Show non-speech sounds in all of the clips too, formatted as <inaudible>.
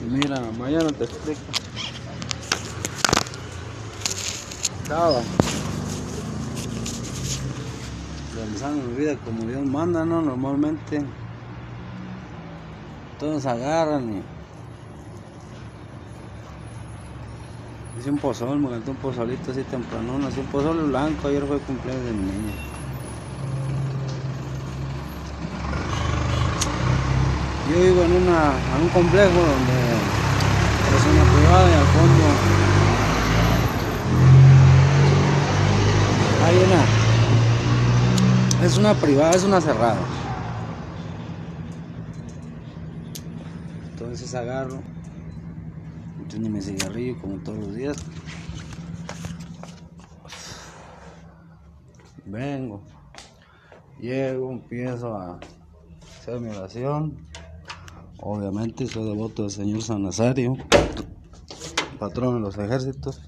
Mira, mañana te explico. Estaba realizando mi vida como Dios manda, ¿no? Normalmente todos agarran y hice un pozol, me canté un pozolito así temprano, así un pozol blanco, ayer fue cumpleaños de mi niña. Yo vivo en, una, en un complejo donde es una privada y al fondo hay una. Es una privada, es una cerrada. Entonces agarro, tengo mi cigarrillo como todos los días. Vengo, llego, empiezo a hacer mi oración. Obviamente soy devoto del Señor San Nazario, patrón de los ejércitos.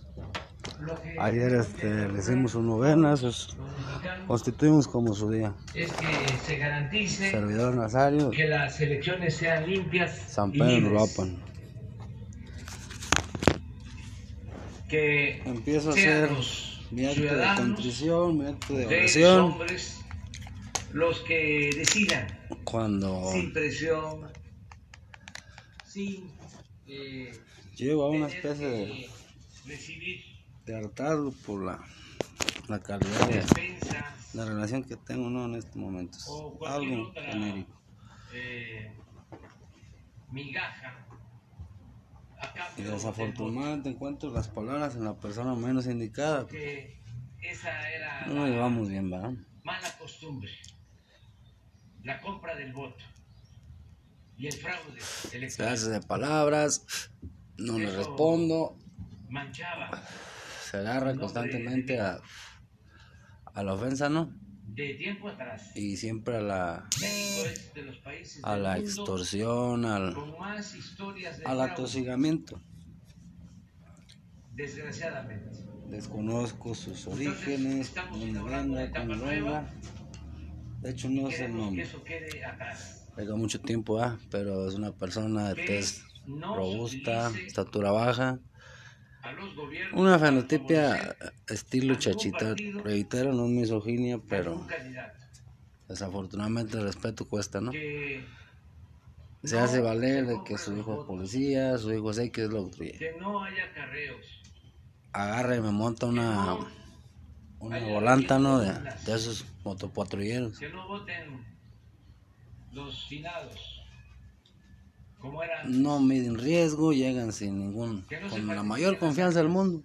Ayer este, le hicimos sus novenas, es- constituimos como su día. es que se garantice Servidor Nazario, que las elecciones sean limpias San Pedro Uruapan. que Empiezo a hacer los mi acto de contrición, mi acto de oración. hombres, los que decidan Cuando sin presión, sin eh, llego a una especie de, recibir de hartazgo por la, la calidad de la relación que tengo ¿no? en estos momentos. Algo otra genérico. eh, migaja. Y desafortunadamente encuentro las palabras en la persona menos indicada. esa era No nos llevamos bien, ¿verdad? mala costumbre, la compra del voto y el fraude electoral hace de palabras, no le respondo, manchaba se agarra constantemente a, a la ofensa, ¿no? de tiempo atrás. Y siempre a la, de los a la mundo extorsión, al, de al atosigamiento. desgraciadamente. Desconozco sus orígenes, dónde venga. De hecho, no sé el Queremos que nombre. eso quede atrás. Pega mucho tiempo, ¿ah? pero es una persona de Que tez no robusta, estatura baja, una fenotipia estilo chachita. Reitero, no es misoginia, pero desafortunadamente el respeto cuesta, ¿no? Se no hace valer de que su hijo es policía, su hijo es X, es lo otro. que no haya carreos, Agarra y me monta una, no una volanta, ¿no? De, de esos motopatrulleros. que no voten los finados como eran No miden riesgo, llegan sin ningún, no con la mayor confianza del mundo.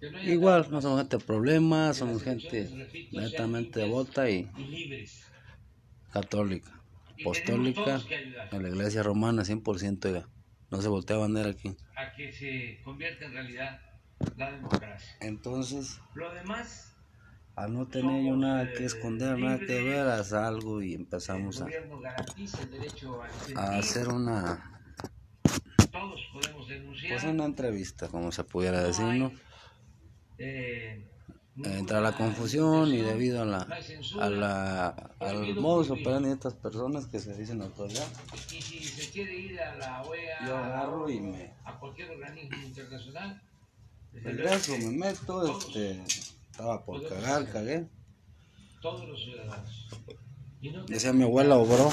no Igual, no somos gente de problemas, somos gente netamente devota y y libres católica, apostólica, en la iglesia romana 100%, oiga. No se voltea bandera aquí. a que se convierta en realidad la democracia. Entonces, Lo demás, al no tener yo nada eh, que esconder, nada que ver, haz algo y empezamos a, hacer una, Todos podemos denunciar. pues una entrevista, como se pudiera decir, hay, ¿no? eh, Entra la confusión y debido a la, a la, al modus operandi de estas personas que se dicen autoridad, Y si se quiere ir a la OEA, yo agarro y me a cualquier organismo internacional, regreso, me meto, este, estaba por cagar, cagué. todos los ciudadanos. Decía mi abuela, obró.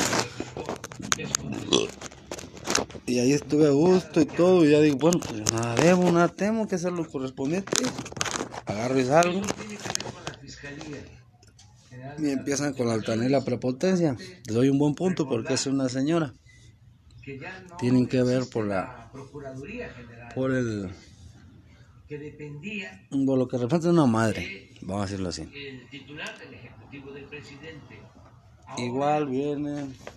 Y ahí estuve a gusto y todo, y ya digo, bueno, pues nada debo, nada temo que hacer lo correspondiente. Agarro y salgo. Y empiezan con la altanera prepotencia. Les doy un buen punto porque es una señora. Tienen que ver por la- Procuraduría General, Por el. Que dependía Por lo que representa una madre. Vamos a decirlo así. el titular del Ejecutivo del presidente. Ahora, Igual viene,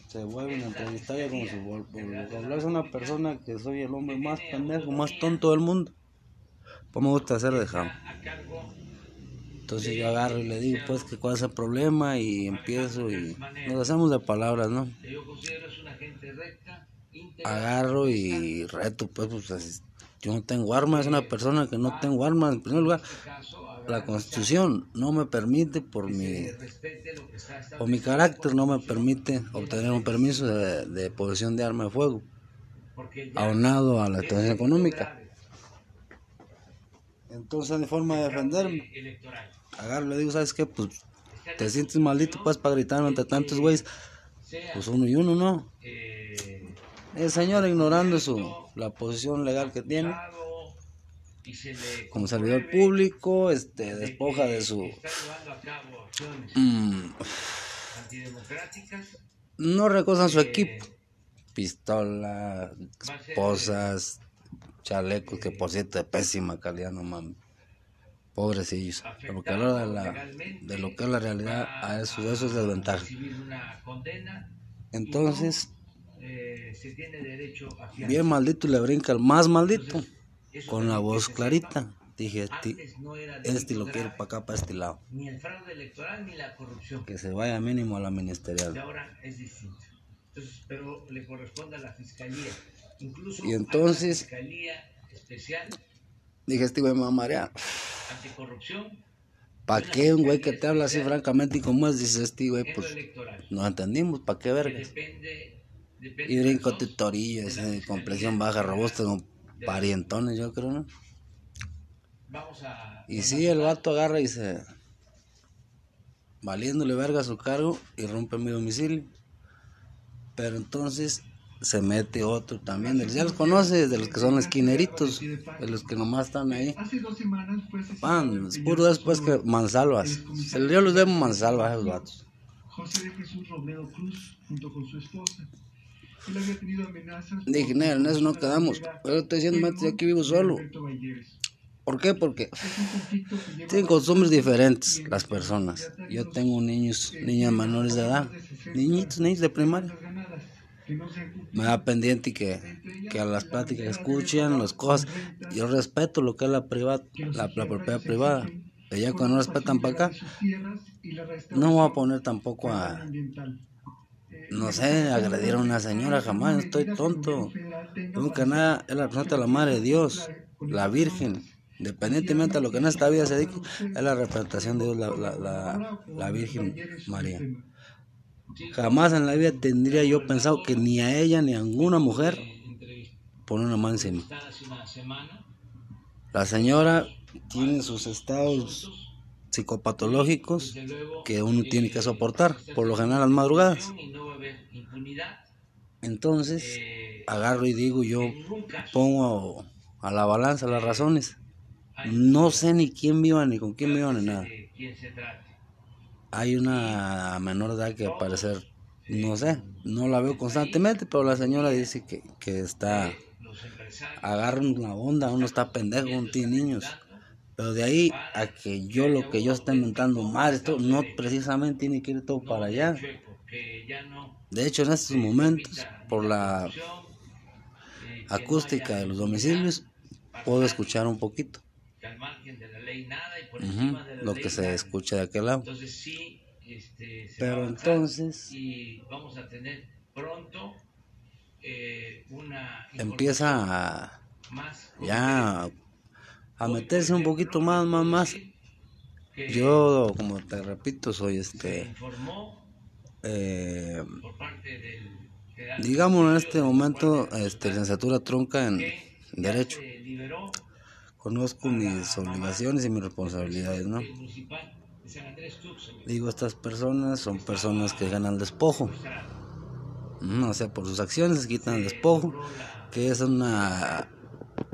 se vuelven a entrevistar ya como si vol- por hablarse una persona que soy el hombre más pendejo, más tonto del mundo. Pues me gusta hacer a cargo Entonces yo agarro y le digo, pues, que cuál es el problema y empiezo y nos hacemos de palabras, ¿no? Agarro y reto, pues, pues yo no tengo armas, es una persona que no tengo armas, en primer lugar. la constitución no me permite por mi por mi carácter no me permite obtener un permiso de, de posesión de arma de fuego aunado a la situación económica. Entonces de forma de defenderme agarro le digo sabes qué pues te en sientes maldito pues para gritarme entre tantos güeyes pues uno y uno no el señor ignorando su la posición legal que tiene. Como servidor público este de despoja de su mm, no recosan su eh, equipo. Pistola esposas chalecos que por cierto de pésima calidad no mames. Pobrecillos. Porque a la hora de, la, de lo que es la realidad a eso eso es desventaja. entonces eh, se tiene derecho a fianza. bien maldito le brinca el más maldito. Eso con la voz clarita sepa, dije no este lo quiere para acá para este lado ni el fraude electoral ni la corrupción. Que se vaya mínimo a la ministerial. Ahora es distinto. Entonces pero le corresponde a la fiscalía. Incluso Y a entonces- la fiscalía especial. dije este güey me va a marear anticorrupción. ¿Para qué un güey que te habla así francamente y como es? Dice este güey, pues electoral no entendimos, ¿para qué que vergas? depende, Y de brinco las dos, tutorillo, de la ese, fiscalía complexión baja, robusto, la- parientones, yo creo, ¿no? Y sí, el vato agarra y se. valiéndole verga a su cargo y rompe mi domicilio. Pero entonces se mete otro también, ya los conoces, de los que son esquineritos, de los que nomás están ahí. Pan, es puro después que mansalvas. Yo los debo mansalvas a esos vatos. José de Jesús Robledo Cruz, junto con su esposa. Él había tenido amenazas. Dije, por- "Nel, en eso no quedamos. Pero estoy diciendo, "Mate, aquí vivo solo. ¿Por qué? Porque tienen costumbres diferentes las personas. Yo tengo niños, niñas menores de edad, más de 60 niñitos, niños de primaria. me da pendiente que, que a las pláticas escuchen las cosas. Yo respeto lo que es la privada, la, propiedad privada. Ya cuando no respetan para acá, no voy a poner tampoco a, no sé, agredir a una señora jamás, estoy tonto. Nunca nada, es la representante la Madre de Dios, la Virgen. Independientemente de lo que en esta vida se dedique, es la representación de Dios, la, la, la, Virgen María. Jamás en la vida tendría yo pensado que ni a ella ni a ninguna mujer poner una mano La señora tiene sus estados psicopatológicos que uno tiene que soportar, por lo general las madrugadas. Entonces, eh, agarro y digo yo, pongo a la balanza las razones. No sé ni quién viva, ni con quién viva, ni nada. Hay una menor edad que al parecer, no sé, no la veo constantemente, pero la señora dice que, que está, agarran la onda, uno está pendejo, uno tiene niños. Pero de ahí a que yo lo que yo esté inventando mal, esto no precisamente tiene que ir todo para allá. De hecho, en estos momentos, por la acústica de los domicilios, puedo escuchar un poquito lo que se escucha de aquel lado. Entonces sí, se Pero entonces vamos a tener pronto una empieza a, más ya a meterse un poquito más, más, más. Yo, como te repito, soy este, eh, digamos en este momento, este, licenciatura trunca en Derecho. Conozco mis obligaciones y mis responsabilidades, ¿no? Digo, estas personas son personas que ganan despojo. O sea, por sus acciones quitan el despojo, que es una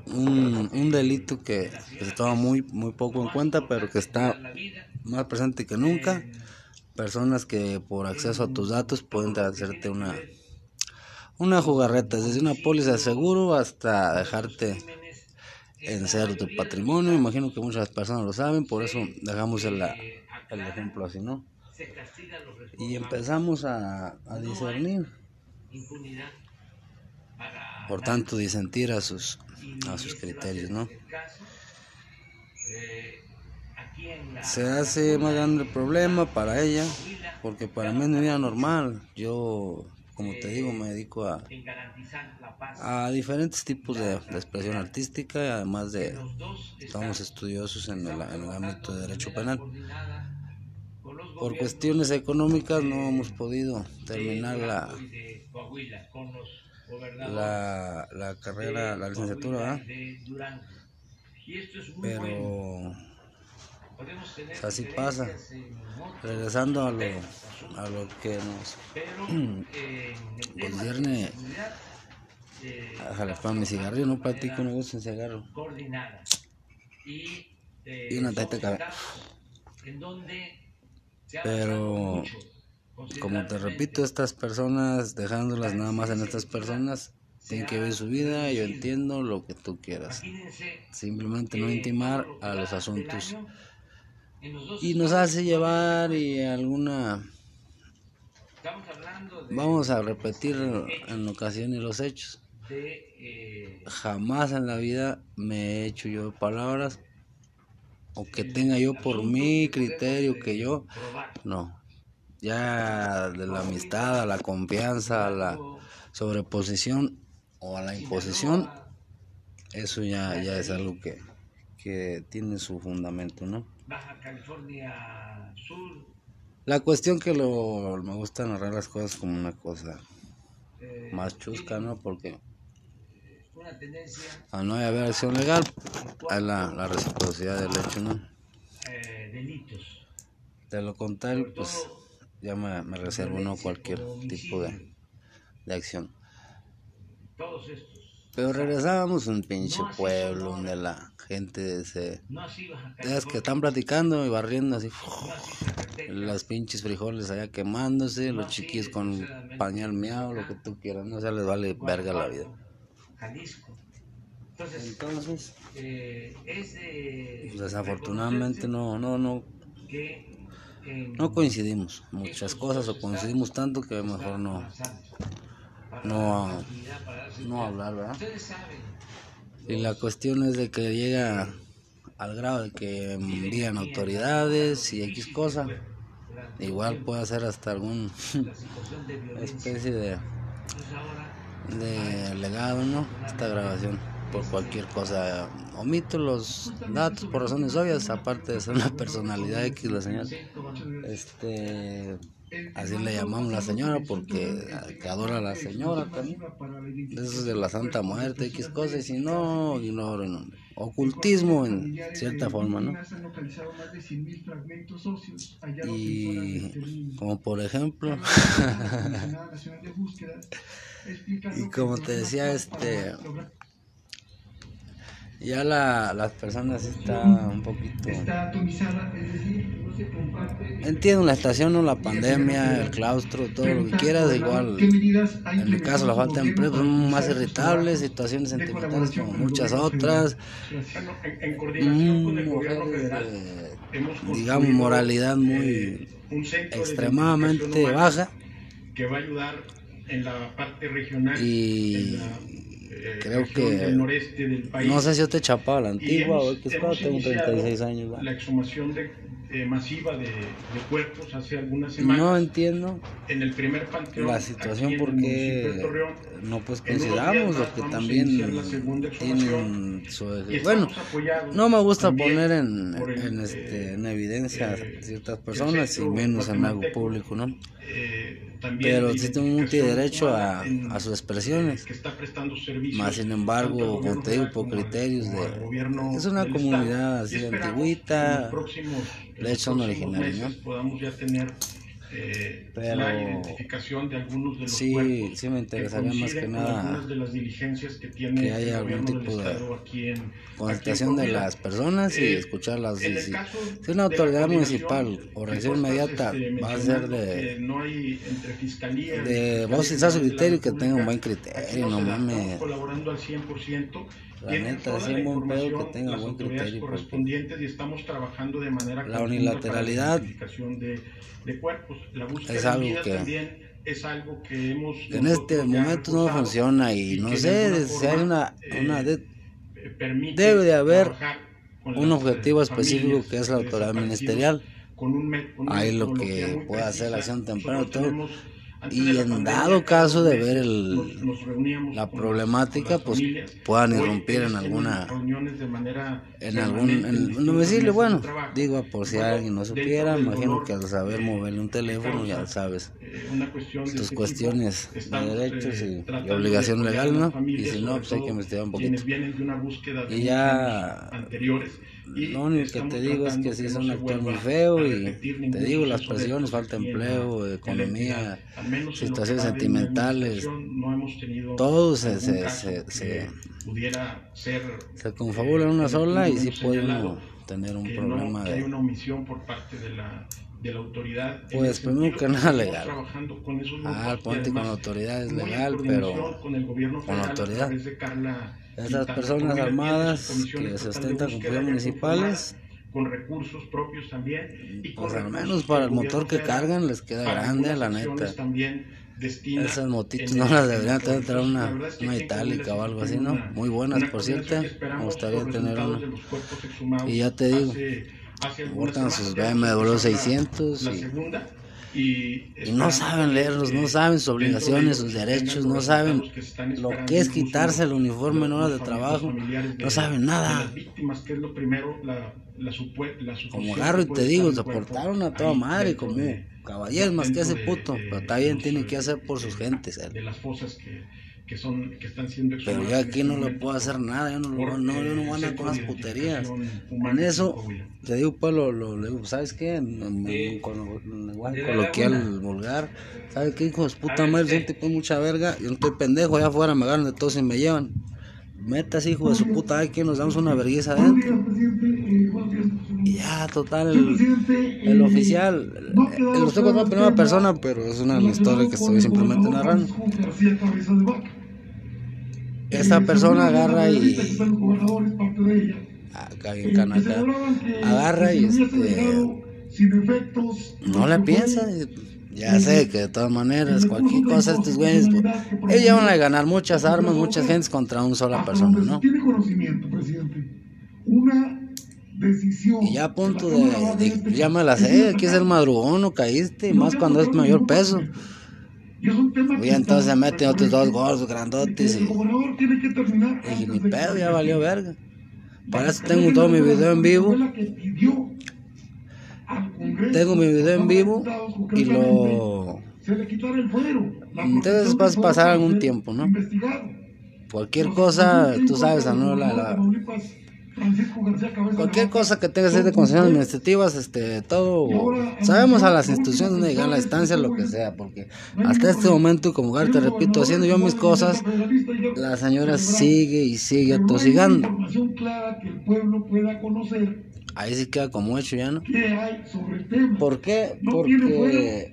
un, un delito que, que toma muy muy poco en cuenta, pero que está más presente que nunca. Personas que por acceso a tus datos pueden hacerte una una jugarreta, desde una póliza de seguro hasta dejarte en cero tu patrimonio. Imagino que muchas personas lo saben, por eso dejamos el, el ejemplo así, ¿no? Y empezamos a, a discernir, por tanto disentir a sus, a sus criterios, ¿no? Se hace más grande el problema para ella, porque para mí mi vida normal. Yo como te digo, me dedico a, a diferentes tipos de, expresión artística, además de estamos estudiosos en el, ámbito de derecho penal. Por cuestiones económicas no hemos podido terminar la, La, la carrera, la licenciatura, pero así pasa. regresando a lo, a lo que nos <clears throat> de seguridad, eh, Déjale para mi cigarrillo, no platico, no gusto en cigarro. coordinada y, eh, Y una taita de café. Pero, Como te repito, estas personas, dejándolas nada más en estas personas, tienen que vivir su vida, yo entiendo lo que tú quieras. Simplemente no intimar a los asuntos. Y nos hace llevar y alguna... Vamos a repetir en ocasiones los hechos. Jamás en la vida me he hecho yo palabras o que tenga yo por mi criterio que yo no ya de la amistad a la confianza a la sobreposición o a la imposición eso ya ya es algo que que tiene su fundamento no Baja California Sur, la cuestión que lo me gusta narrar las cosas como una cosa eh, más chusca no porque una tendencia al no haber acción legal hay la, la reciprocidad del hecho no eh, delitos. De lo contrario, pues ya me, me reservo no cualquier tipo de, de acción. Pero regresábamos a un pinche pueblo donde la gente se... Es que están platicando y barriendo así. Las pinches frijoles allá quemándose, los chiquillos con pañal miau, lo que tú quieras, no se les vale verga la vida. Jalisco. Entonces, pues, desafortunadamente no, no, no, no coincidimos muchas cosas o coincidimos tanto que mejor no, no, no hablar, ¿verdad? Y la cuestión es de que llega al grado de que envían autoridades y X cosa. Igual puede ser hasta algún <laughs> especie de, de legado, ¿no? Esta grabación por cualquier cosa. Omito los datos por razones obvias, aparte de ser una personalidad X la señora. Este, así le llamamos la señora porque que adora a la señora también. Eso es de la Santa Muerte, X cosas, y si no, ignoro, no. Ocultismo en cierta forma, ¿no? Y como por ejemplo, <laughs> y como te decía, este, ya la, las personas están un poquito... Está atomizada, es decir, no se comparte. Entiendo la estación, ¿no? la pandemia, el claustro, todo lo que quieras, igual en mi caso la falta de empleo son más irritables, situaciones sentimentales como muchas otras, Bueno, en, en coordinación con el gobierno mujeres digamos, moralidad muy eh, extremadamente baja que va a ayudar en la parte regional y creo región que- del noreste del país no sé si yo te chapaba la antigua o hemos- X hemos cosa, tengo iniciado 36 años. ¿va? la exhumación de, eh, masiva de, de cuerpos hace algunas semanas No entiendo en el primer panteón la situación de porque Torreón, no pues lo más que también tienen su bueno no me gusta poner en, el, en, eh, este en evidencia eh, ciertas personas y menos en algo público no eh, también pero tengo un derecho a, en- a sus expresiones. que está prestando servicios más sin embargo como te digo por criterios de es una comunidad así son próximos originarios, meses ¿no? podamos ya tener eh, Pero- la identificación de algunos de los sí cuerpos sí me interesaría más coinciden que nada algunas de las diligencias que tiene que haya el algún del tipo de Estado aquí en, constatación de las personas y Eh, escucharlas si, una autoridad municipal o reacción inmediata este, va a ser de no hay entre fiscalía de sin su criterio y que tenga un buen criterio, no mames. colaborando al 100%. La neta, toda la que tenga las buen criterio, porque correspondientes y estamos trabajando de manera la unilateralidad para la identificación de, de cuerpos. La búsqueda es algo que- también es algo que hemos en este momento no funciona y no sé si hay una, eh, una de- eh, debe de haber un las, objetivo eh, específico que es la autoridad ministerial con un Ahí lo que puede hacer la acción temprana, Y en dado caso de ver el- la problemática, pues, puedan irrumpir en alguna- en algún en distintas un domicilio, mesas de bueno, digo por si alguien no supiera, imagino que al saber moverle un teléfono ya sabes eh, tus este cuestiones de derechos eh, y- y obligación legal, ¿no? Y si no, pues hay que investigar un poquito. Y ya- Lo único que te digo es que sí no es un vuelva muy feo y te digo las presiones, falta empleo, economía, situaciones sentimentales, todo se- se- se- se- se confabula en eh, una sola y sí puede tener un problema de una omisión por parte de la de la autoridad. Pues, sentido, que nada, legal. trabajando con esos Ah, grupos ponte con además autoridad es legal, pero con el gobierno con federal a autoridad. Esas personas armadas que ostentan con ya municipales, con recursos propios también y pues al menos para el motor que cargan les queda grande, la neta. también Esas motitos no las deberían tener una, La una itálica o algo así, ¿no? Muy buenas, por cierto. Me gustaría tener una. Y ya te digo, hace- sus BMW empezó la- 600 la y- segunda, y Y no saben leerlos, no saben sus obligaciones, sus derechos, no saben que lo que es quitarse el uniforme en horas de trabajo. No saben nada. las víctimas, que es lo primero, la, la, supue- la Como que y te digo, se portaron a toda madre, como de- caballeros más que ese puto. de Pero está bien, tiene que hacer por sus eh, gentes. él. de las fosas que, que son que están siendo Pero yo aquí este no le puedo hacer nada, yo no, por, lo- no, yo no eh, voy a con las de puterías. En eso, te digo, pues, lo, lo, lo digo, ¿sabes qué? En, Sí. con lenguaje De coloquial, vulgar. ¿Sabes qué, hijos? A Puta ver, madre, usted. son tipo mucha verga. Yo no estoy pendejo, allá afuera me agarran de todos y me llevan. Metas, hijo de su puta, aquí nos damos una vergüenza adentro. Eh, Y ya, total, el, el eh, oficial, eh, quedado lo estoy contando en claro el primera persona, pero es una historia que estoy el simplemente narrando. Eh, persona la agarra y en acá celebraban que agarra y este dejado sin efectos no que piensa. Ya sé que de todas maneras, cualquier cosa, estos güeyes, pues, ellos llevan a ganar muchas armas, muchas gentes contra una sola hasta persona, ¿no? tiene conocimiento, presidente. Una decisión. Y ya a punto la de, de- ya me la sé, aquí es el madrugón, no caíste, y más cuando es mayor peso. Y es un tema que entonces se meten otros dos gordos, grandotes, El y gobernador tiene que terminar. pedo, ya valió verga. Para eso tengo todo mi video en vivo. Tengo mi video en vivo y lo... El Entonces vas a pasar algún tiempo, ¿no? Cualquier cosa, tú sabes, Anuel, la, Francisco García Cabeza cualquier cosa que tenga que ser de ustedes. administrativas, este, todo, sabemos a las instituciones donde llegar, la sabe es instancia, que lo que sea, porque hasta este momento, como te El repito, haciendo yo mis cosas, la señora sigue y sigue atosigando. Ahí sí queda como hecho ya, ¿no? ¿Por qué? ¿No tiene fuego Porque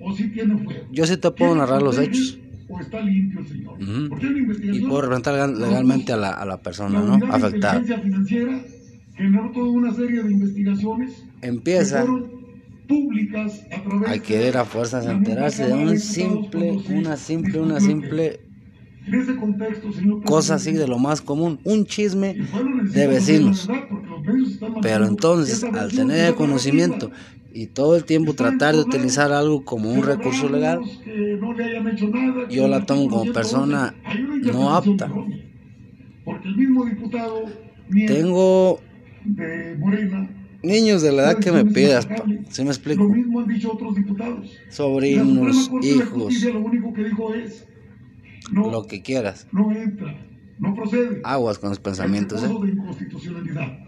yo sí te puedo ¿Quién narrar los hechos ¿O está limpio señor? Porque y puedo representar legal- legalmente a la, a la persona, La ¿no? De Afectada. Inteligencia Financiera generó toda una serie de investigaciones Empieza que fueron públicas a través a querer a fuerzas la misma enterarse de un simple, una simple, una simple tema. En ese contexto, señor cosa así de lo más común, un chisme de vecinos. la Pero entonces, al tener de el la conocimiento. Y todo el tiempo tratar de utilizar algo como un recurso legal, yo la tomo como persona 111, hay una no apta. Tengo niños de la edad que me pidas, pa. ¿sí me explico? Sobrinos, hijos, lo que quieras. no entra, no procede. Aguas con los pensamientos, ¿eh?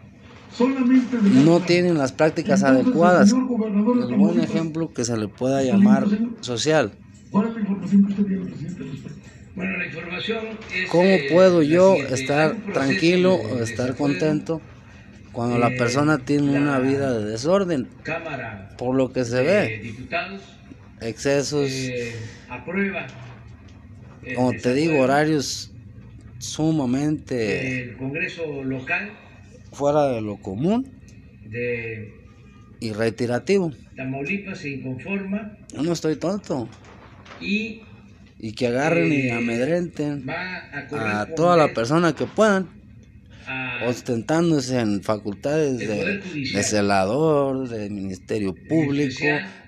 No tienen las prácticas Entonces, el adecuadas. El buen ejemplo que se le pueda llamar social. ¿Cómo eh, puedo yo estar tranquilo o estar contento cuando la Eh, persona tiene una vida de desorden? Cámara Por lo que se ve, Diputados excesos, eh, el como te digo, horarios sumamente del Congreso local fuera de lo común de y reiterativo. Tamaulipas se inconforma Yo no estoy tonto. y Y que agarren y Eh, amedrenten a a toda la persona que puedan, ostentándose en facultades de, celador, de Ministerio Público,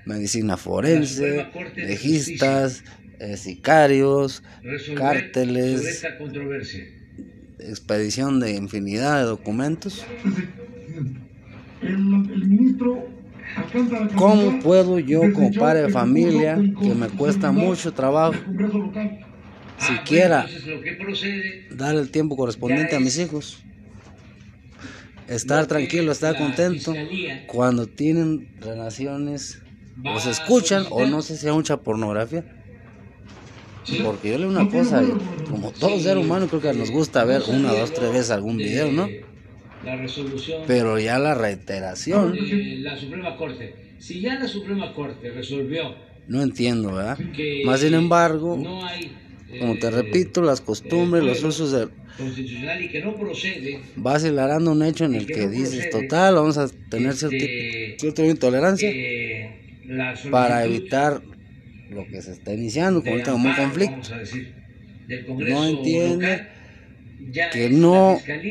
medicina forense, legistas, eh, sicarios, resolver sobre cárteles, esta controversia. Expedición de infinidad de documentos. ¿Cómo puedo yo, como padre de familia, que me cuesta mucho trabajo? Ah, siquiera dar el tiempo correspondiente a mis hijos? Estar tranquilo, estar contento cuando tienen relaciones o se escuchan o no sé si hay mucha pornografía. Porque yo leo una cosa, como todo ser humano creo que nos gusta ver una, dos, tres veces algún De video, ¿no? La resolución Pero ya la reiteración, de la Suprema Corte. Si ya la Suprema Corte resolvió no entiendo, ¿verdad? Más sin embargo, no hay, como te eh, repito, las costumbres, eh, los usos de... constitucional y que no procede Vas hilarando un hecho en el que dices, total, vamos a tener cierto, este, cierto intolerancia eh, para evitar lo que se está iniciando, ahorita como un conflicto. decir, del No entiende local, que no- la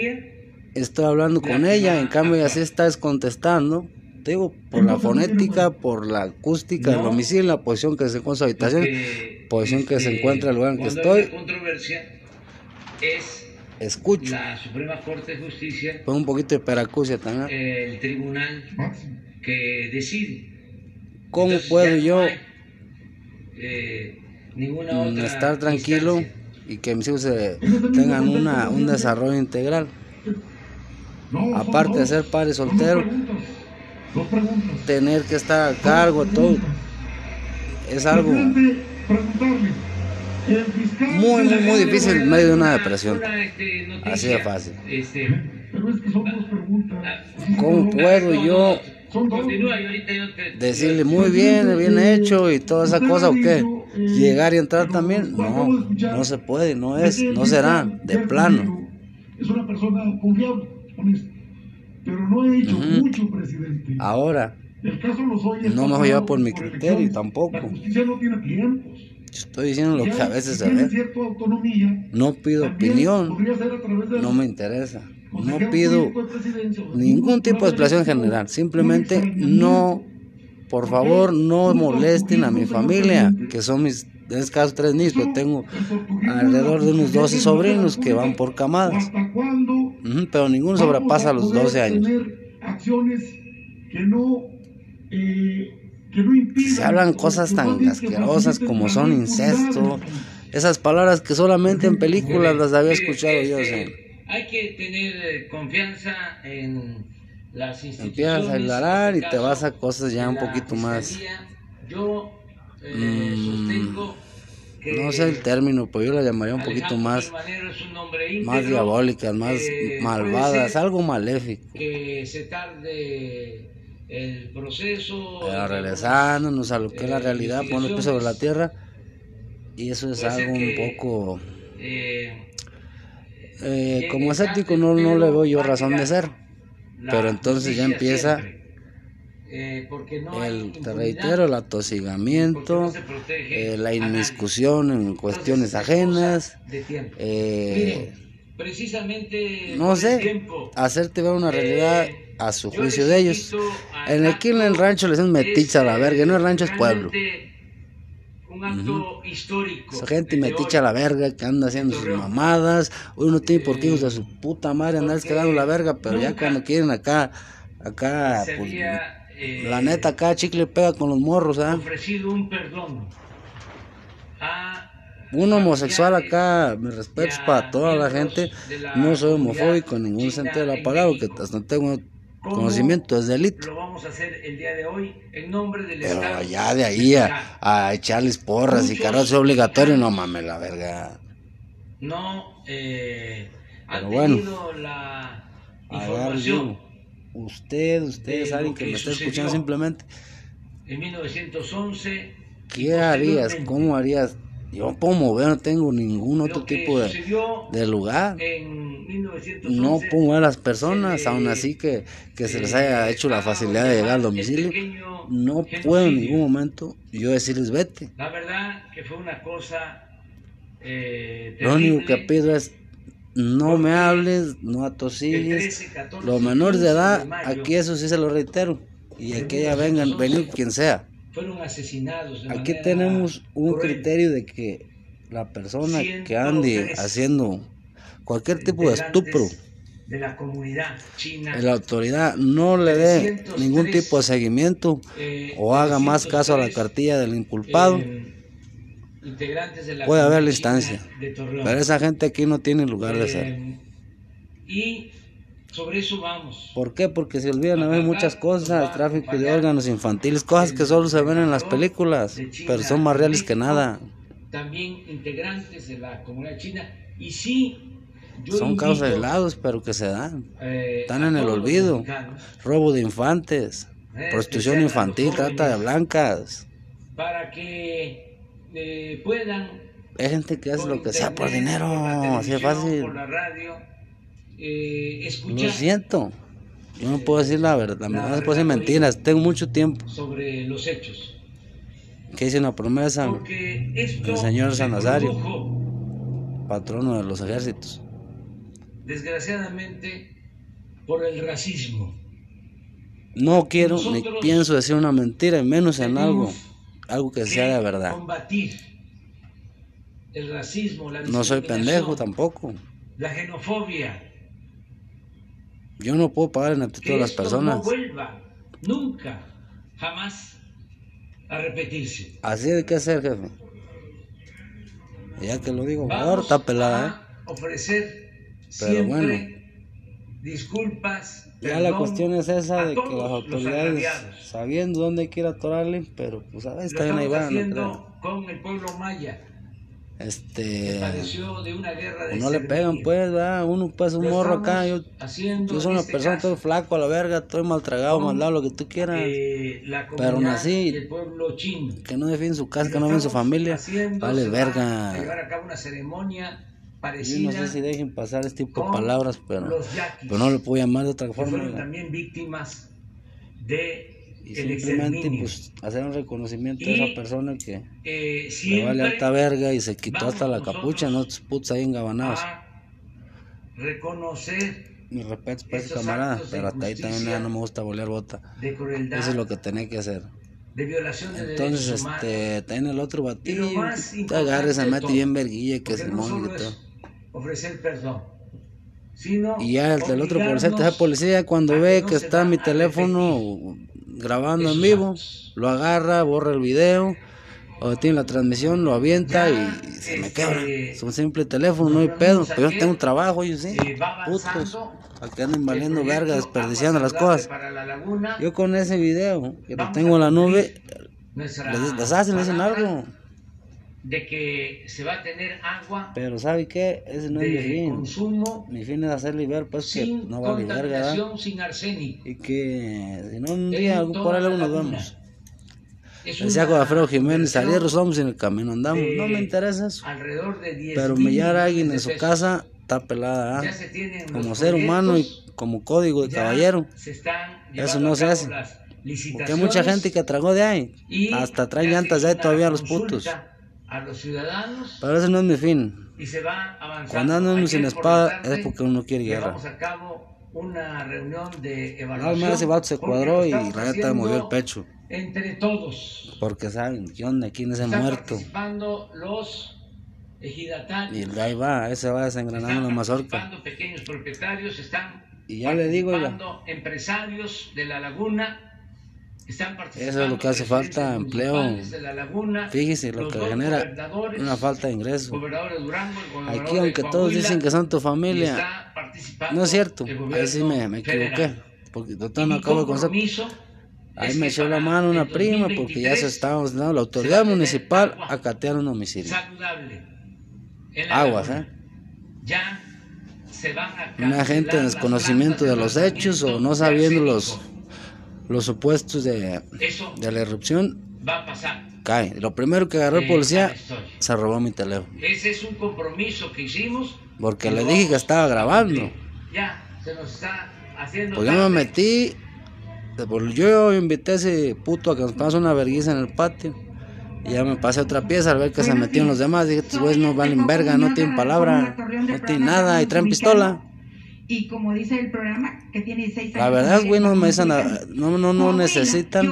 Estoy hablando con ella, en cambio ella sí está contestando. Te digo, por la fonética, por la acústica del No. domicilio, la posición que se encuentra en su habitación, posición que se encuentra el lugar en que estoy. una controversia es escucho. la Suprema Corte de Justicia, Pon un poquito de también. el tribunal que decide. ¿Cómo Entonces, puedo no yo eh, ninguna mm, otra estar tranquilo instancia. y que mis hijos se tengan una, un desarrollo integral? No, Aparte de ser padre soltero, preguntas. Tener que estar a cargo todo, es algo muy, muy, muy difícil en medio de una depresión. Este, Así de fácil. Este, Pero es que son dos preguntas. ¿Cómo puedo yo Son dos. Decirle muy bien, bien hecho y toda esa cosa o qué? Llegar y entrar también, no, no se puede, no es, no será, de plano. Es una persona confiable, honesta. Pero no he hecho mucho, presidente. Ahora, El caso No está me voy a llevar parado por mi criterio tampoco. La justicia no tiene tiempos. yo estoy diciendo lo que a veces se ve. No pido opinión, no me interesa. No pido ningún tipo de explicación general. Simplemente no, por favor, no molesten a mi familia, que son mis, en este caso tres niños, pero tengo alrededor de unos 12 sobrinos que van por camadas. ¿Hasta cuándo Ujú, pero ninguno sobrepasa los poder 12 años. Se hablan cosas tan asquerosas como son incesto, esas palabras que solamente en películas las había escuchado yo. sí. Hay que tener eh, confianza en las instituciones. Empiezas a hilarar y este te vas a cosas ya un poquito más. Yo eh, Mm, sostengo que no sé el término, pero yo la llamaría un poquito más, un hombre más íntegro, diabólicas, más eh, malvadas, algo maléfico. que se tarde el proceso. Pero regresándonos a lo que es la eh, realidad, poniendo el sobre la tierra, y eso es algo un que- poco, eh, como escéptico no, no le veo yo razón de ser, pero entonces ya empieza. Eh, porque no hay el, te reitero, el no protege eh, la inmiscusión en cuestiones ajenas, eh, Miren, precisamente no el sé, tiempo, hacerte ver una realidad eh, a su juicio les de ellos. En aquí en el rancho le dicen meticha a la verga, no eh, rancho, es pueblo. Un acto histórico. Esa gente meticha a la verga que anda haciendo sus mamadas. Uno no tiene por qué Eh, hijos de su puta madre porque quedando la verga, pero ya cuando quieren acá, acá, pues, había, eh, la neta acá chicle pega con los morros, ¿ah? ofrecido un perdón a Un homosexual acá, mis respetos para toda la gente, no soy homofóbico en ningún sentido de la palabra, que hasta tengo ¿Cómo conocimiento, es delito. Lo vamos a hacer el día de hoy en nombre del Pero Estado. ya de ahí a, a echarles porras y Muchos carros obligatorio, no mames la verga. No eh, han Pero bueno. tenido la información usted, usted es alguien que que me está escuchando simplemente. en 1911. y ¿Qué harías? ¿Cómo harías? Yo puedo mover, no tengo ningún otro tipo de, de lugar. en 1911. No puedo mover a las personas, aún así que, que se les haya hecho la facilidad de llegar al domicilio. No puedo en ningún momento yo decirles vete. La verdad que fue una cosa. Eh, Lo único que pido es no me hables, no atosigues. 13, 14, Los menores de 15 edad, aquí eso sí se lo reitero. Y que ya vengan, venir quien sea. fueron asesinados. Aquí tenemos un cruel. criterio de que la persona que 103 ande haciendo cualquier tipo de estupro de la comunidad china la autoridad no le dé 303, ningún tipo de seguimiento eh, o haga más caso a la 303, cartilla del inculpado, eh, integrantes de la puede haber comunidad instancia. pero esa gente aquí no tiene lugar de ser. Eh, y sobre eso vamos. ¿Por qué? Porque se olvidan a ver muchas cosas, tráfico de órganos infantiles, cosas que solo se ven en las películas, pero son más reales que nada. También integrantes de la comunidad china. Y sí, yo Son invito, casos aislados, pero que se dan. eh, Están en el olvido. Robo de infantes, Eh, prostitución infantil, trata de blancas. Para que eh, puedan Hay gente que hace lo que sea por dinero, por la así de televisión, fácil. Por la radio, escuchar Lo siento. Yo no puedo decir la verdad, La no se puedo decir verdad mentiras. Tengo mucho tiempo sobre los hechos. que hice una promesa, El señor se San Nazario. produjo, patrono de los ejércitos. Desgraciadamente por el racismo. No quiero ni pienso decir una mentira, y menos en algo, algo que que sea de verdad. Combatir el racismo, la No soy pendejo tampoco. La xenofobia. Yo no puedo pagar en actitud Que a las personas. no vuelva nunca, jamás a repetirse. Así de qué hacer, jefe. Ya que lo digo, Vamos está pelada, ¿eh? a ofrecer Pero siempre bueno. disculpas. Ya la cuestión es esa de que las autoridades, sabiendo dónde quiere atorarle, pero pues a veces también ahí van, no con el pueblo maya, Este. de una guerra de pues no le pegan, pues, ¿verdad? Uno, pues, un Lo morro acá. Yo, yo soy una este persona, estoy flaco a la verga, estoy maltragado, con, maldado, lo que tú quieras. eh, Pero chino. Que no defiende su casa, que no ven su familia. Vale, va a verga. llevar a cabo una ceremonia Yo parecida no sé si dejen pasar este tipo de palabras, pero, los yaquis, pero no le puedo llamar de otra forma. fueron también víctimas de Y el simplemente, pues, hacer un reconocimiento a Y esa persona que Eh, le vale alta verga y se quitó hasta la capucha, no estos putos ahí engabanados. a reconocer Mis respetos para ese camarada, pero hasta ahí también no me gusta bolear bota. de crueldad, Eso es lo que tenía que hacer. de violación de Entonces, humanos. este, también el otro lo más te agarres, se mete todo, bien verguilla, que porque no y todo. Ofrecer perdón, sino Y ya el otro policía, policía, cuando que ve no que está mi teléfono grabando en vivo, lo agarra, borra el video, o tiene la transmisión, lo avienta Ya, y se me este, quebra. Es un simple teléfono, no hay pedo. Pero yo tengo trabajo, yo sí. eh, Putos. que anden valiendo verga, desperdiciando las cosas. para la laguna, Yo con ese video, que lo tengo en la nube, les, les hacen, les dicen algo. De que se va a tener agua Pero ¿sabe qué? Ese no es mi de fin. consumo Mi fin es hacerle ver, pues, que no vale verga, sin arsénico. Y que si no un día, algún por luego nos. Es Decía una Godafredo Jiménez, ayer somos en el camino, andamos. No me de interesa eso. Alrededor de 10 Pero mil humillar a alguien en su de casa está pelada, ¿ah? se Como ser humano y como código de caballero. Eso no se hace. Porque hay mucha gente que tragó de ahí. Hasta traen llantas de ahí todavía los putos. A los ciudadanos Pero ese no es mi fin. y se va avanzando. Cuando anda uno Ayer sin espada es porque uno quiere guerra. Llevamos a cabo una reunión de No, evaluación. ese vato se cuadró y la neta movió el pecho. Entre todos. Porque saben, ¿qué onda? ¿Quién es el Están muerto? participando los ejidatarios. Y ahí va, ese va desengranando la mazorca. participando pequeños propietarios, están Y ya le digo, participando empresarios de la laguna, están Eso es lo que hace falta, empleo. la laguna, Fíjese lo que genera una falta de ingreso. Durango, Aquí, aunque todos Coahuila, dicen que son tu familia, no es cierto. Ahí sí me, me equivoqué. Porque total no acabo de compromiso Ahí me echó la mano una prima porque ya se 2023 estábamos dando la autoridad municipal a catear un homicidio. Aguas. ¿eh? Ya se van a Una gente en desconocimiento de los hechos o no sabiendo los. Los supuestos de, de la erupción, va a pasar. cae. Lo primero que agarró el policía, se robó mi teléfono. Ese es un compromiso que hicimos. Porque le dije que estaba grabando. Ya, se nos está haciendo. Pues yo me metí. pues Yo invité a ese puto a que nos pasó una vergüenza en el patio. Y ya me pasé otra pieza al ver que se metieron los demás. Dije, estos güeyes no valen verga, no tienen palabra, no tienen nada y traen pistola. Y como dice el programa, que tiene seis La años verdad, al güey, no me nada, no, no, no necesitan.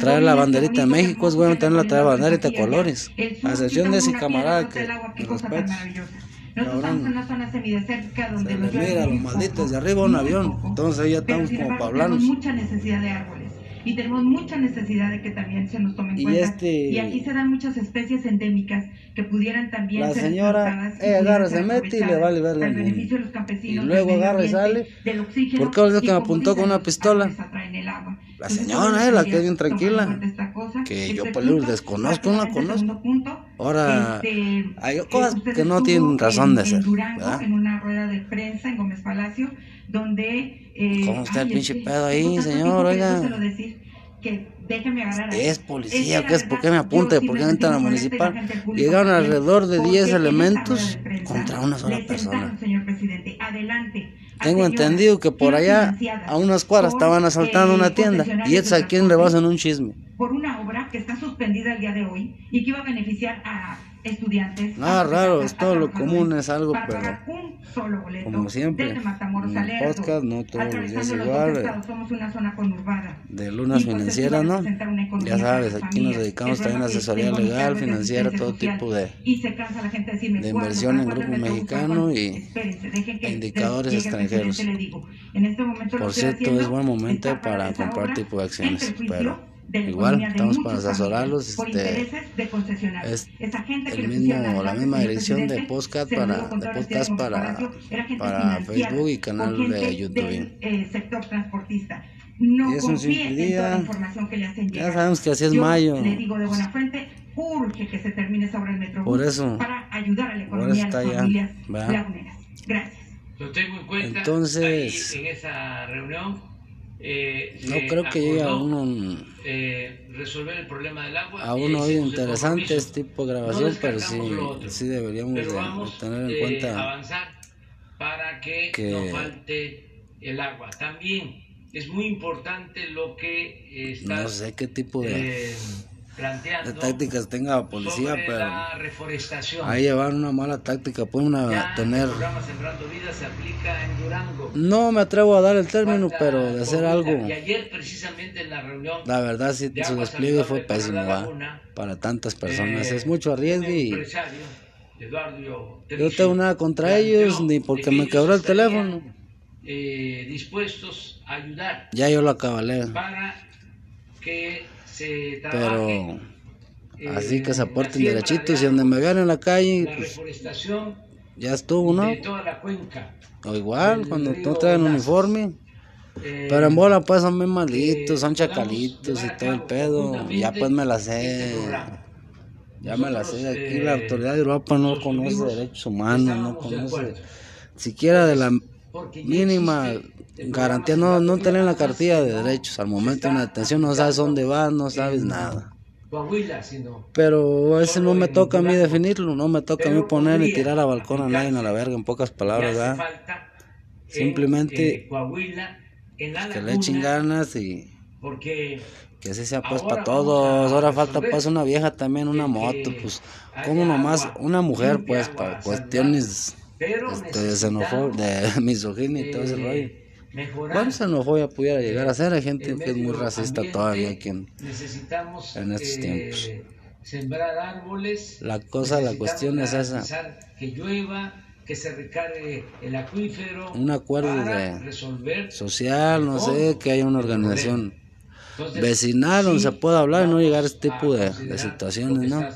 Traer la banderita de México, es bueno tener la traer banderita de colores. A excepción de ese camarada que me respeta. Nosotros estamos en una zona semidesértica donde llueve mira los malditos de arriba un avión. Entonces ahí ya estamos como para hablarnos. Mucha necesidad de árboles y tenemos mucha necesidad de que también se nos tome en Y cuenta. este- Y aquí se dan muchas especies endémicas que pudieran también La ser señora, pudieran agarra, se mete y le vale al el beneficio de los campesinos, Y luego agarra y sale. del oxígeno, ¿Por qué ahorita y que me apuntó con una pistola? el agua. La Entonces, señora, eh, la que es bien tranquila. cosa, Que este yo punto, desconozco, no la conozco. punto, Ahora, este, hay eh, cosas que no tienen razón de en- ser, En Durango, en una rueda de prensa en Gómez Palacio, donde... eh, ¿Cómo está el ay, pinche es que pedo ahí, señor? Oiga. que déjeme agarrar. Es policía, ¿qué la es? ¿Por qué me apunta? ¿Por qué entra la molesta y municipal? Llegaron alrededor de porque 10 en esa elementos contra una sola persona. a Tengo entendido que por allá, a unas cuadras, estaban asaltando eh, una tienda. Y es a quien rebasan un chisme. por una obra que está suspendida el día de hoy y que iba a beneficiar a estudiantes. Nada a raro, es todo lo común, es algo, pero como siempre, en el podcast no todos los días igual, eh, de lunas pues, financieras, ¿no? Ya sabes, aquí nos dedicamos también a asesoría legal, financiera, todo tipo de, de inversión en ¿Cuándo grupo mexicano y indicadores extranjeros. este Por cierto, es buen momento para comprar tipo de acciones, pero de igual estamos para asesorarlos, por este, intereses de concesionarios. es gente el mismo- la misma dirección de podcast para- de podcast para- para Facebook y canal de YouTube. del, eh, sector transportista. No Y es un simple en toda la día. información que le hacen Ya llegar. sabemos que así es Yo mayo. Le digo de buena fuente, urge que se termine sobre el metro Por eso. para ayudar a la Por economía. Gracias. Lo tengo en cuenta. Entonces- ahí en esa reunión. Eh, No creo que llegue a uno, eh, resolver el problema del agua. a y uno hoy hicimos el interesante compromiso. este tipo de No grabación, pero sí, otro, sí deberíamos pero vamos, de tener en eh, cuenta avanzar para que, que- no falte el agua. También es muy importante lo que está no sé qué tipo de, eh, planteando de tácticas tenga la policía, pero la ahí llevar una mala táctica puede una tener Vida se aplica en Durango. no me atrevo a dar el término, Falta pero de hacer algo. Y ayer precisamente en la reunión la verdad sí de su despliegue fue pésimo laguna, para tantas personas, eh, es mucho arriesgue un y Eduardo yo tengo nada contra ellos ni porque que me quebró el teléfono, eh, dispuestos a ayudar ya yo lo acabalé, para que se pero trabaje eh, así que se la aporten derechitos y me vean en la calle, la pues reforestación ya estuvo, ¿no? de toda la cuenca. O igual, cuando no traen uniforme. Eh, Pero en bola pues son bien malitos, son chacalitos y todo el pedo. Ya pues me la sé. este. Ya me la sé. Aquí eh, la autoridad de Europa no conoce derechos humanos, no conoce siquiera de la mínima garantía. No, no tener la cartilla de derechos. Al momento de una detención no sabes dónde vas, no sabes nada. Pero ese no me toca a mí definirlo, no me toca a mí poner ni tirar a balcón a nadie a la verga, en pocas palabras, ¿verdad? en, Simplemente eh, la Que le echen ganas y Que así sea pues para todos. Ahora falta pues una vieja también, una moto, pues como nomás una mujer pues para cuestiones este, de de <laughs> misoginia y todo ese eh, rollo. Mejorar Bueno, xenofobia pudiera llegar a ser, hay gente que es muy racista ambiente, todavía aquí en- necesitamos en estos eh, tiempos. sembrar árboles La cosa, la cuestión es esa. que llueva que se recargue el acuífero Un acuerdo de resolver social, no sé, que haya una organización Entonces, vecinal donde se pueda hablar y no llegar a este tipo a de- de situaciones, ¿no?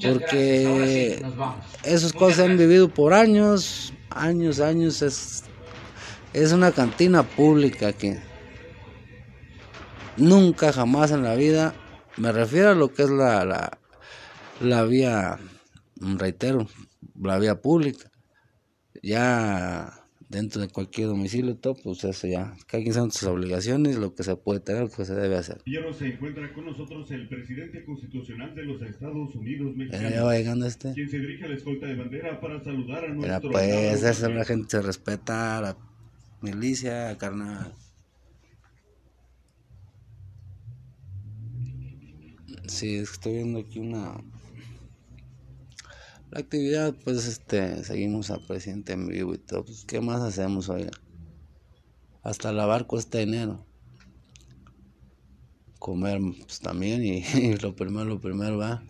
Porque sí, esas cosas se han vivido por años, años, años. Es, es una cantina pública que nunca jamás en la vida, me refiero a lo que es la, la, la vía, reitero, la vía pública. Ya dentro de cualquier domicilio, y todo, pues eso ya, cada quien sabe sus obligaciones, lo que se puede tener, lo que se debe hacer. Y ahora se encuentra con nosotros el presidente constitucional de los Estados Unidos Mira, ya mexicanos, va llegando este. quien se dirige a la escolta de bandera para saludar a Mira, nuestro pues, amado esa la gente se respeta, la milicia, carnal. Sí, estoy viendo aquí una... La actividad, pues, este, seguimos al presidente en vivo y todo. Pues, ¿qué más hacemos, oiga? Hasta lavar cuesta dinero. comer pues, también y, <laughs> y lo primero, lo primero va.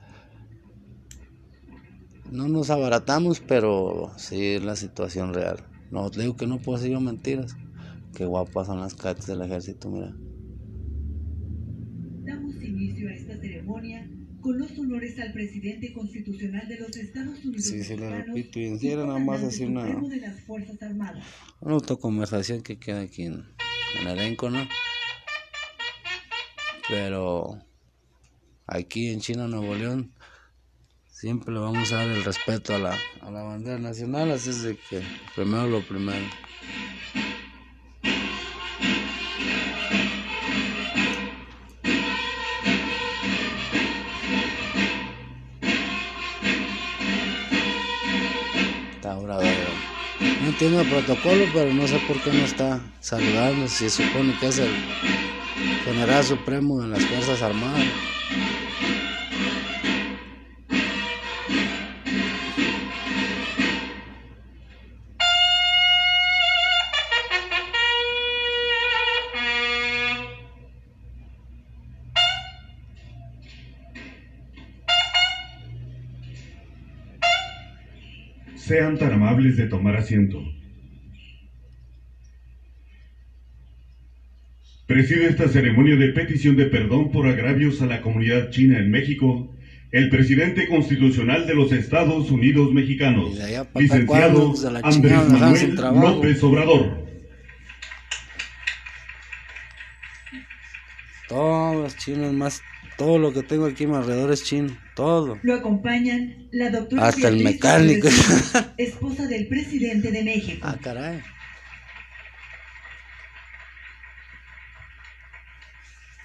No nos abaratamos, pero sí es la situación real. No, te digo que no puedo decir yo mentiras. Qué guapas son las cates del ejército, mira. Damos inicio a esta ceremonia con los honores al presidente constitucional de los Estados Unidos Sí, sí, le repito, y en sí era nada más así una, de las Fuerzas Armadas. una autoconversación que queda aquí en, en el elenco, ¿no? Pero aquí en China, Nuevo León, siempre le vamos a dar el respeto a la, a la bandera nacional, así es de que primero lo primero. No entiendo el protocolo, pero no sé por qué no está saludando, si supone que es el general supremo de las Fuerzas Armadas. Sean tan amables de tomar asiento. Preside esta ceremonia de petición de perdón por agravios a la comunidad china en México el presidente constitucional de los Estados Unidos mexicanos, licenciado Andrés Manuel. López Obrador. Todos los chinos, más todo lo que tengo aquí a mi alrededor es chino, todo. Lo acompañan la doctora Hasta el mecánico. Rodríguez, <laughs> esposa del presidente de México. Ah, caray.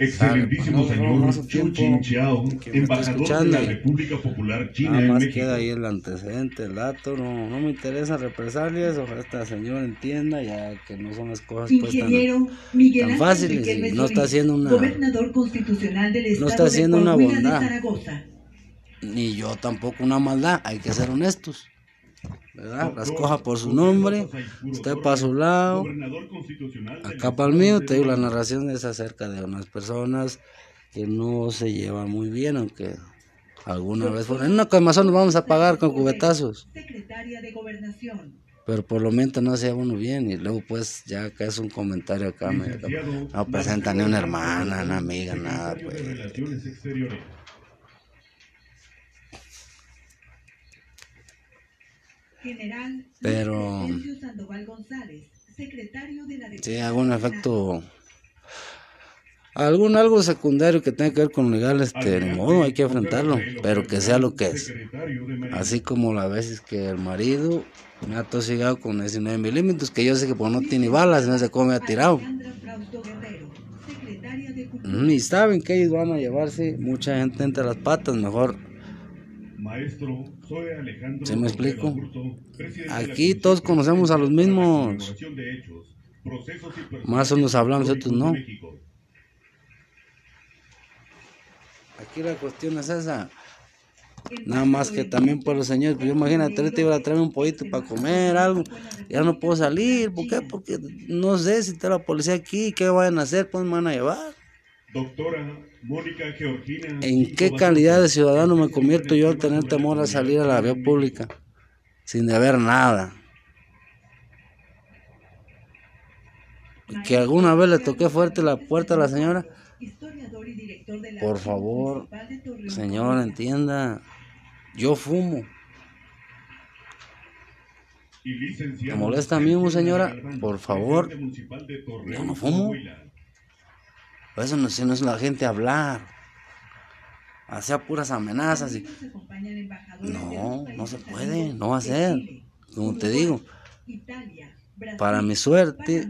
Excelentísimo pues, no, no, no, señor su Chu tiempo. Chin Chiao, Que me está embajador de escuchando. la República Popular China Nada en más México. queda ahí el antecedente, el dato, no, no me interesa represalias, ojalá esta señora entienda ya que no son las cosas pues tan, Miguel tan fáciles y no está haciendo una- gobernador constitucional del estado está haciendo de una bondad. de Zaragoza. ni yo tampoco una maldad, hay que ser honestos, ¿verdad? Las coja por su nombre, usted para su lado, acá para el mío, te digo, la narración es acerca de unas personas que no se llevan muy bien, aunque alguna vez, en una quemazón nos vamos a pagar con cubetazos. Secretaria de Gobernación. Pero por lo menos no se lleva uno bien y luego pues ya acá es un comentario acá. me- no presenta ni una hermana, una amiga, nada. Pues. General Pero- Sandoval González, secretario de la Sí, algún efecto, algún algo secundario que tenga que ver con legal, este, ni modo, hay que enfrentarlo, pero que sea lo que es. Así como las veces que el marido me ha tosigado con 19 milímetros, que yo sé que pues no tiene balas, no sé cómo me ha tirado. Y saben que ellos van a llevarse mucha gente entre las patas, mejor Maestro, soy Alejandro. ¿Sí me explico? Aquí todos conocemos a los mismos. de hechos, y Más unos hablamos, otros no. México. Aquí la cuestión es esa. Nada más que también por los señores, pues yo imagínate, ahorita iba a traerme un pollito para comer, algo. Ya no puedo salir, ¿por qué? Porque no sé si está la policía aquí, qué vayan a hacer, pues me van a llevar. Doctora Mónica Georgina. ¿En qué calidad de ciudadano me convierto yo al tener temor a salir a la vía pública? Sin deber nada. Que alguna vez le toqué fuerte la puerta a la señora. Por favor, Municipal de Torreón, Señor, Coahuila. entienda. Yo fumo. ¿Me molesta a mí, señora? Por favor. Yo no fumo. Eso no, si no es la gente hablar. Hacía puras amenazas y... No, no se puede, no va a ser. Como te digo, Italia, Brasil, para mi suerte,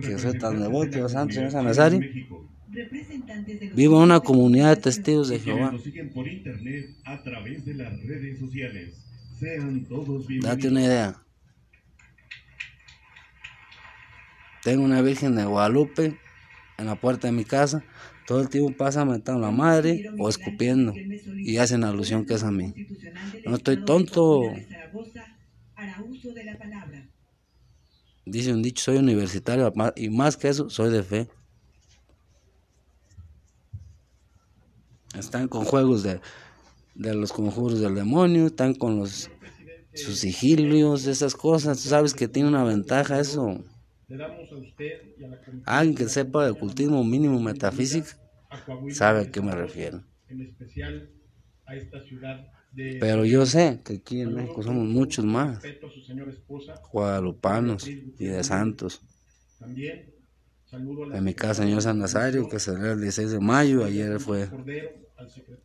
que soy tan devoto de la de Santo Señor comunidad San china Nazario, en México, Representantes de los vivo en una comunidad de testigos de Jehová. a. Date una idea. Tengo una Virgen de Guadalupe en la puerta de mi casa. Todo el tiempo pasa mentando la madre o escupiendo. Y hacen alusión que es a mí. No estoy tonto. Dice un dicho, soy universitario y más que eso, soy de fe. están con juegos de, de los conjuros del demonio, están con los sus sigilios, esas cosas. Tú sabes que tiene una ventaja eso. Alguien que sepa de ocultismo mínimo metafísico sabe a qué me refiero. Pero yo sé que aquí en México somos muchos más, guadalupanos y de santos. En mi casa, señor San Nazario, que salió el 16 de mayo, ayer fue,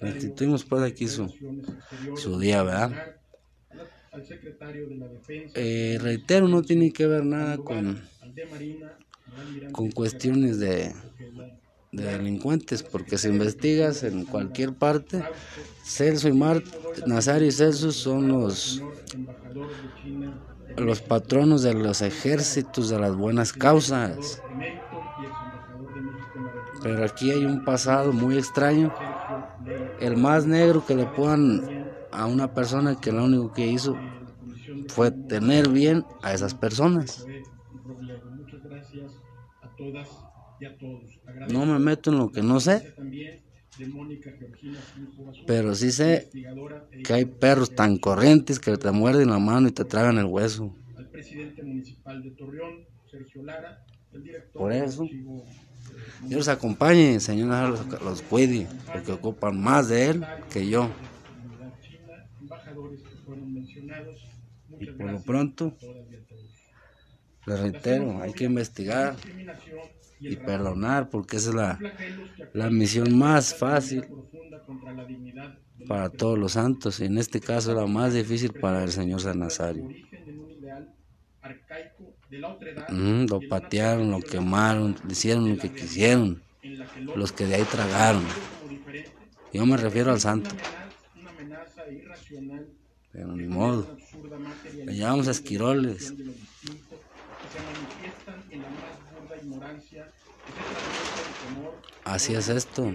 instituimos pues aquí su, su día, ¿verdad? Eh, reitero, no tiene que ver nada con, con cuestiones de, de delincuentes, porque si investigas en cualquier parte, Celso y Mart, Nazario y Celso son los, los patronos de los ejércitos de las buenas causas. Pero aquí hay un pasado muy extraño, el más negro que le puedan a una persona que lo único que hizo fue tener bien a esas personas. No me meto en lo que no sé, pero sí sé que hay perros tan corrientes que te muerden la mano y te tragan el hueso. Por eso, Dios los acompañe, Señor, los, los cuide, porque ocupan más de Él que yo. Y por lo pronto, le reitero, hay que investigar y perdonar porque esa es la, la misión más fácil para todos los santos y en este caso la más difícil para el Señor San Nazario. Mm, lo patearon, lo quemaron, hicieron lo que quisieron, los que de ahí tragaron. Yo me refiero al santo. Pero ni modo. Le llamamos esquiroles. Así es esto. <laughs>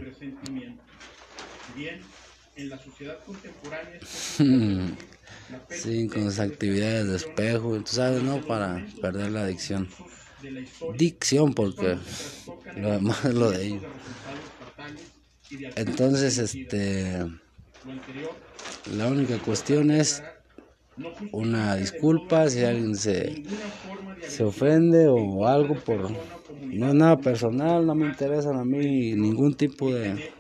sí, con las actividades de espejo, tú sabes, ¿no? Para perder la adicción. Dicción, porque lo demás es lo de ellos. Entonces, este la única cuestión es una disculpa si alguien se, se ofende o algo por... No es nada personal, no me interesan a mí ningún tipo de,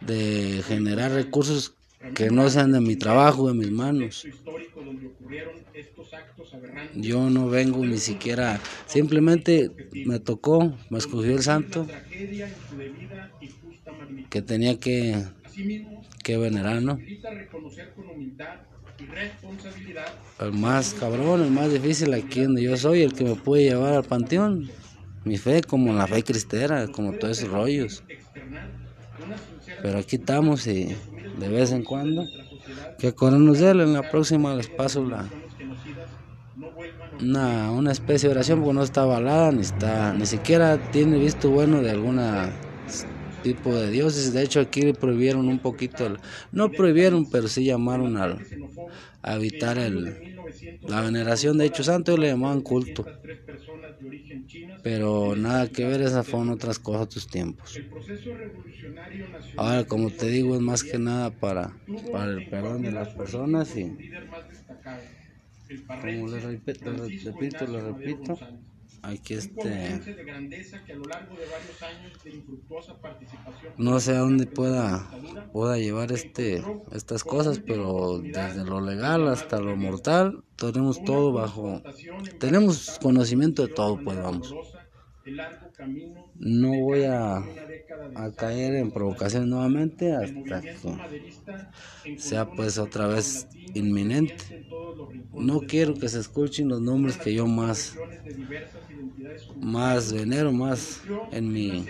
de generar recursos que no sean de mi trabajo, de mis manos. Yo no vengo ni siquiera, simplemente me tocó, me escogió el santo, que tenía que que venerar, ¿no? El más cabrón, el más difícil aquí donde yo soy, el que me puede llevar al panteón. Mi fe, como la fe cristera, como todos esos rollos. Pero aquí estamos y de vez en cuando, que de él, en la próxima les paso la, una, una especie de oración, porque no está avalada, ni está, ni siquiera tiene visto bueno de alguna tipo de dioses. De hecho, aquí prohibieron un poquito, no prohibieron, pero sí llamaron al, a evitar el, la veneración de hechos santos, le llamaban culto. Pero nada que ver, esa fueron otras cosas, otros tiempos. Ahora, como te digo, es más que nada para, para el perdón de las personas y, como le repito, le repito, le repito Aquí este no sé a dónde pueda pueda llevar este estas cosas pero desde lo legal hasta lo mortal tenemos todo bajo tenemos conocimiento de todo pues vamos no voy a, a caer en provocación nuevamente hasta que sea pues otra vez inminente no quiero que se escuchen los nombres que yo más más venero, más en mi,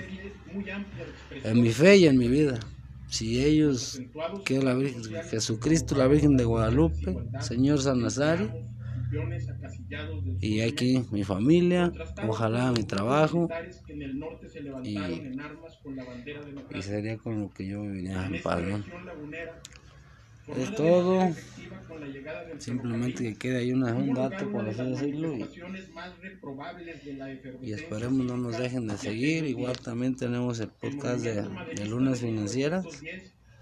en mi fe y en mi vida. Si ellos, que la Virgen, Jesucristo, la Virgen de Guadalupe, Señor San Nazario, y aquí mi familia, ojalá mi trabajo, y, sería con lo que yo viviría en paz. Es todo. Simplemente que quede ahí una, un dato, por así decirlo, y, y esperemos no nos dejen de seguir. Igual también tenemos el podcast de, de lunas financieras.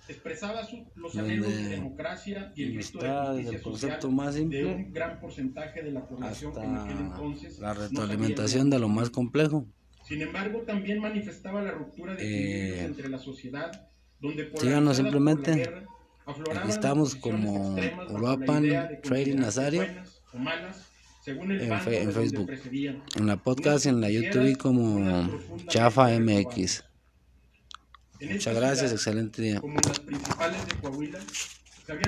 1910 expresaba su- los anhelos de democracia y el grito de justicia el concepto social más de simple un gran porcentaje de la población que en aquel hasta entonces la no retroalimentación de lo más complejo. Sin embargo, también manifestaba la ruptura de Eh, entre la sociedad, donde síganos polarizada por la simplemente. guerra, Aquí estamos como Uruapan de Trading Nazario en fe- de en Facebook. En la podcast y en la YouTube como Chafa MX. Muchas gracias, excelente día. Como en las principales de Coahuila,